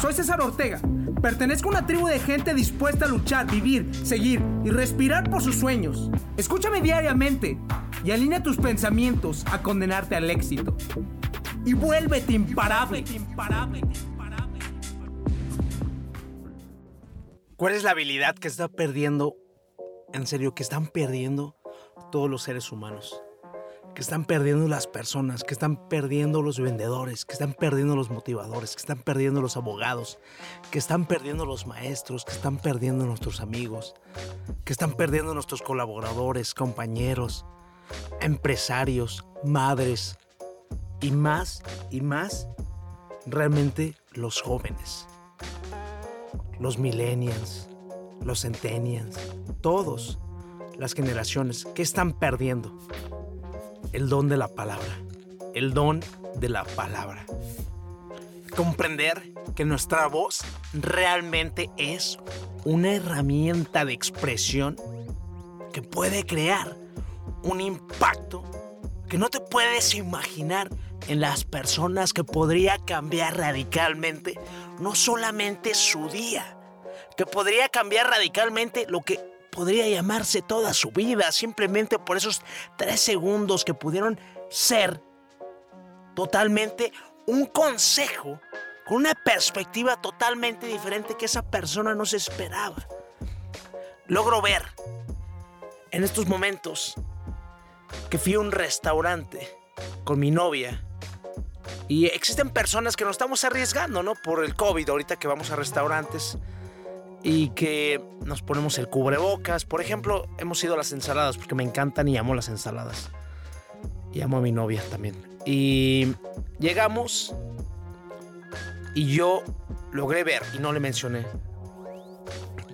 Soy César Ortega. Pertenezco a una tribu de gente dispuesta a luchar, vivir, seguir y respirar por sus sueños. Escúchame diariamente y alinea tus pensamientos a condenarte al éxito. Y vuélvete imparable. ¿Cuál es la habilidad que está perdiendo, en serio, que están perdiendo todos los seres humanos? Que están perdiendo las personas, que están perdiendo los vendedores, que están perdiendo los motivadores, que están perdiendo los abogados, que están perdiendo los maestros, que están perdiendo nuestros amigos, que están perdiendo nuestros colaboradores, compañeros, empresarios, madres y más y más realmente los jóvenes, los millennials, los centennials, todos las generaciones que están perdiendo el don de la palabra. El don de la palabra. Comprender que nuestra voz realmente es una herramienta de expresión que puede crear un impacto que no te puedes imaginar en las personas que podría cambiar radicalmente no solamente su día, que podría cambiar radicalmente lo que podría llamarse toda su vida simplemente por esos tres segundos que pudieron ser totalmente un consejo con una perspectiva totalmente diferente que esa persona no se esperaba. Logro ver en estos momentos que fui a un restaurante con mi novia y existen personas que nos estamos arriesgando, ¿no? Por el COVID, ahorita que vamos a restaurantes y que nos ponemos el cubrebocas. Por ejemplo, hemos ido a las ensaladas porque me encantan y amo las ensaladas. Y amo a mi novia también. Y llegamos y yo logré ver, y no le mencioné,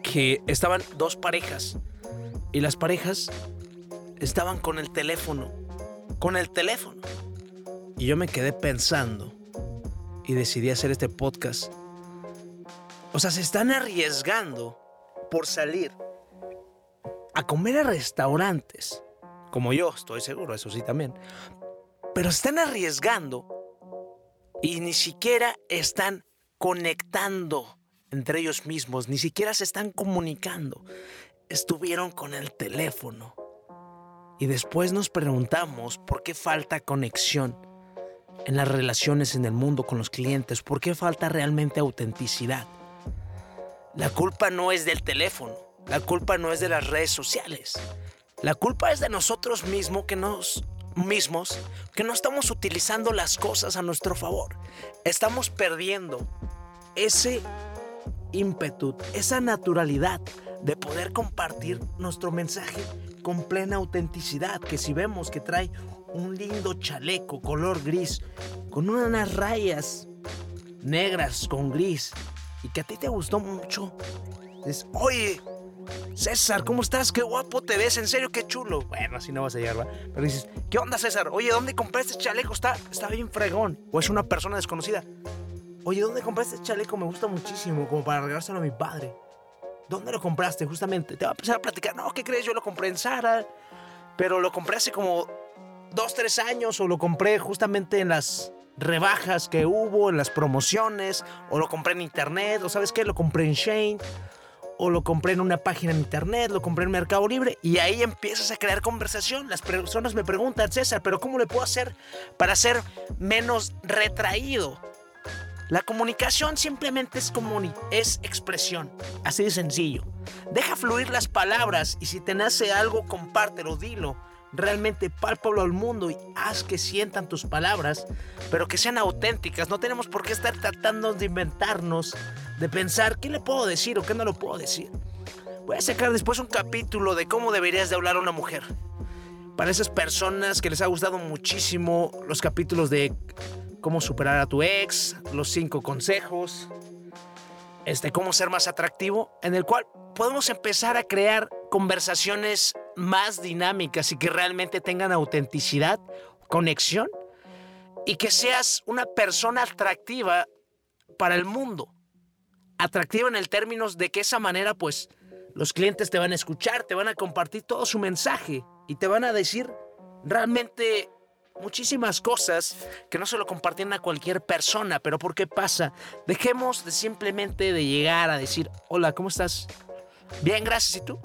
que estaban dos parejas. Y las parejas estaban con el teléfono. Con el teléfono. Y yo me quedé pensando y decidí hacer este podcast o sea, se están arriesgando por salir a comer a restaurantes. Como yo, estoy seguro, eso sí también. Pero se están arriesgando y ni siquiera están conectando entre ellos mismos, ni siquiera se están comunicando. Estuvieron con el teléfono. Y después nos preguntamos por qué falta conexión en las relaciones en el mundo con los clientes, por qué falta realmente autenticidad. La culpa no es del teléfono, la culpa no es de las redes sociales. La culpa es de nosotros mismos que nos mismos que no estamos utilizando las cosas a nuestro favor. Estamos perdiendo ese ímpetu, esa naturalidad de poder compartir nuestro mensaje con plena autenticidad, que si vemos que trae un lindo chaleco color gris con unas rayas negras con gris y que a ti te gustó mucho. Dices, oye, César, ¿cómo estás? Qué guapo te ves, en serio, qué chulo. Bueno, así no vas a llegar, ¿va? Pero dices, ¿qué onda, César? Oye, ¿dónde compraste este chaleco? Está, está bien fregón. O es una persona desconocida. Oye, ¿dónde compraste este chaleco? Me gusta muchísimo, como para regalárselo a mi padre. ¿Dónde lo compraste, justamente? Te va a empezar a platicar. No, ¿qué crees? Yo lo compré en Zara. Pero lo compré hace como dos, tres años. O lo compré justamente en las rebajas que hubo en las promociones, o lo compré en internet, o sabes qué, lo compré en Shane, o lo compré en una página en internet, lo compré en Mercado Libre, y ahí empiezas a crear conversación. Las personas me preguntan, César, pero ¿cómo le puedo hacer para ser menos retraído? La comunicación simplemente es, es expresión, así de sencillo. Deja fluir las palabras y si te nace algo, compártelo, dilo realmente pálpalo al mundo y haz que sientan tus palabras, pero que sean auténticas. No tenemos por qué estar tratando de inventarnos, de pensar qué le puedo decir o qué no lo puedo decir. Voy a sacar después un capítulo de cómo deberías de hablar a una mujer. Para esas personas que les ha gustado muchísimo los capítulos de cómo superar a tu ex, los cinco consejos, este, cómo ser más atractivo, en el cual podemos empezar a crear conversaciones más dinámicas y que realmente tengan autenticidad, conexión y que seas una persona atractiva para el mundo. Atractiva en el términos de que esa manera pues los clientes te van a escuchar, te van a compartir todo su mensaje y te van a decir realmente muchísimas cosas que no se lo compartían a cualquier persona. Pero ¿por qué pasa? Dejemos de simplemente de llegar a decir, hola, ¿cómo estás? Bien, gracias. ¿Y tú?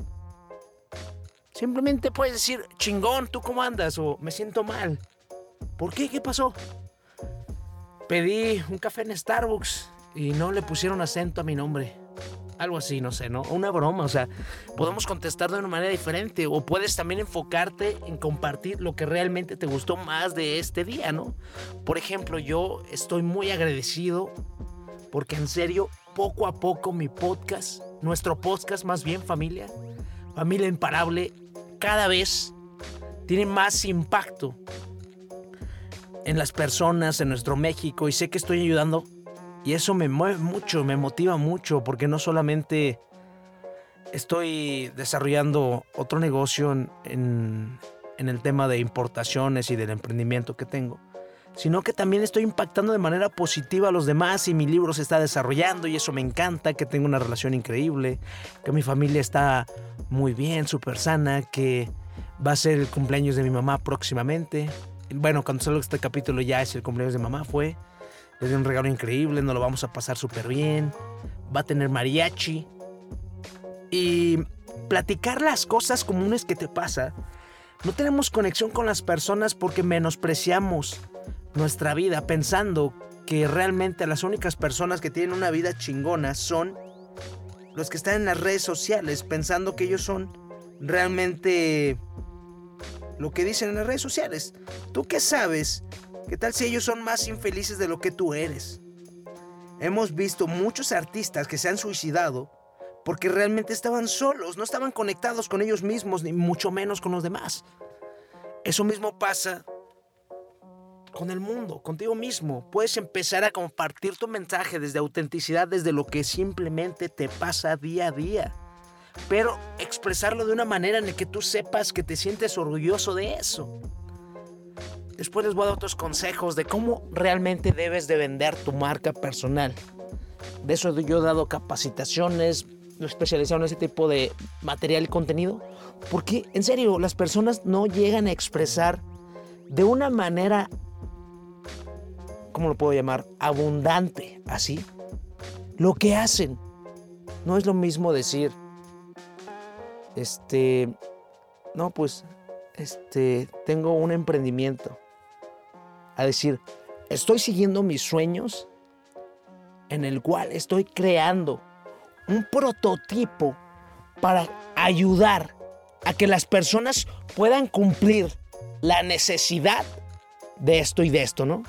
Simplemente puedes decir, chingón, ¿tú cómo andas? O me siento mal. ¿Por qué? ¿Qué pasó? Pedí un café en Starbucks y no le pusieron acento a mi nombre. Algo así, no sé, ¿no? Una broma, o sea, podemos contestar de una manera diferente o puedes también enfocarte en compartir lo que realmente te gustó más de este día, ¿no? Por ejemplo, yo estoy muy agradecido porque en serio, poco a poco mi podcast, nuestro podcast más bien familia, familia imparable, cada vez tiene más impacto en las personas, en nuestro México y sé que estoy ayudando y eso me mueve mucho, me motiva mucho, porque no solamente estoy desarrollando otro negocio en, el tema de importaciones y del emprendimiento que tengo, sino que también estoy impactando de manera positiva a los demás y mi libro se está desarrollando y eso me encanta, que tengo una relación increíble, que mi familia está muy bien, súper sana, que va a ser el cumpleaños de mi mamá próximamente. Bueno, cuando salga este capítulo ya es el cumpleaños de mamá, fue. Le di un regalo increíble, nos lo vamos a pasar súper bien. Va a tener mariachi. Y platicar las cosas comunes que te pasa. No tenemos conexión con las personas porque menospreciamos nuestra vida pensando que realmente las únicas personas que tienen una vida chingona son los que están en las redes sociales pensando que ellos son realmente lo que dicen en las redes sociales. ¿Tú qué sabes ¿Qué tal si ellos son más infelices de lo que tú eres? Hemos visto muchos artistas que se han suicidado porque realmente estaban solos, no estaban conectados con ellos mismos, ni mucho menos con los demás. Eso mismo pasa con el mundo, contigo mismo. Puedes empezar a compartir tu mensaje desde autenticidad, desde lo que simplemente te pasa día a día. Pero expresarlo de una manera en la que tú sepas que te sientes orgulloso de eso. Después les voy a dar otros consejos de cómo realmente debes de vender tu marca personal. De eso yo he dado capacitaciones, especializado en ese tipo de material y contenido. Porque, en serio, las personas no llegan a expresar de una manera, ¿cómo lo puedo llamar? Abundante, así. Lo que hacen. No es lo mismo decir, este, no, pues, este, tengo un emprendimiento a decir, estoy siguiendo mis sueños en el cual estoy creando un prototipo para ayudar a que las personas puedan cumplir la necesidad de esto y de esto, ¿no?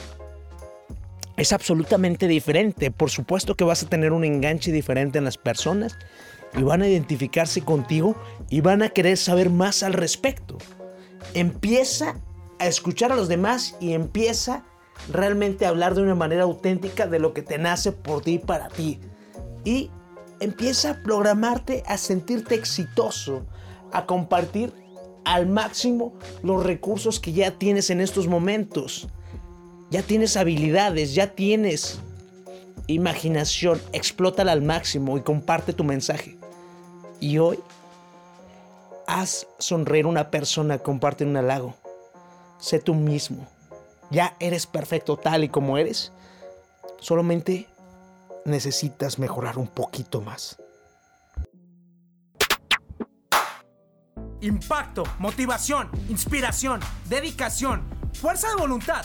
Es absolutamente diferente. Por supuesto que vas a tener un enganche diferente en las personas y van a identificarse contigo y van a querer saber más al respecto. Empieza a escuchar a los demás y empieza realmente a hablar de una manera auténtica de lo que te nace por ti y para ti. Y empieza a programarte a sentirte exitoso, a compartir al máximo los recursos que ya tienes en estos momentos. Ya tienes habilidades, ya tienes imaginación, explótala al máximo y comparte tu mensaje. Y hoy, haz sonreír a una persona, comparte un halago sé tú mismo. Ya eres perfecto tal y como eres. Solamente necesitas mejorar un poquito más. Impacto, motivación, inspiración, dedicación, fuerza de voluntad,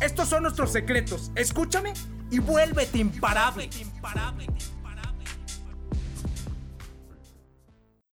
Estos son nuestros secretos. Escúchame y vuélvete imparable. imparable.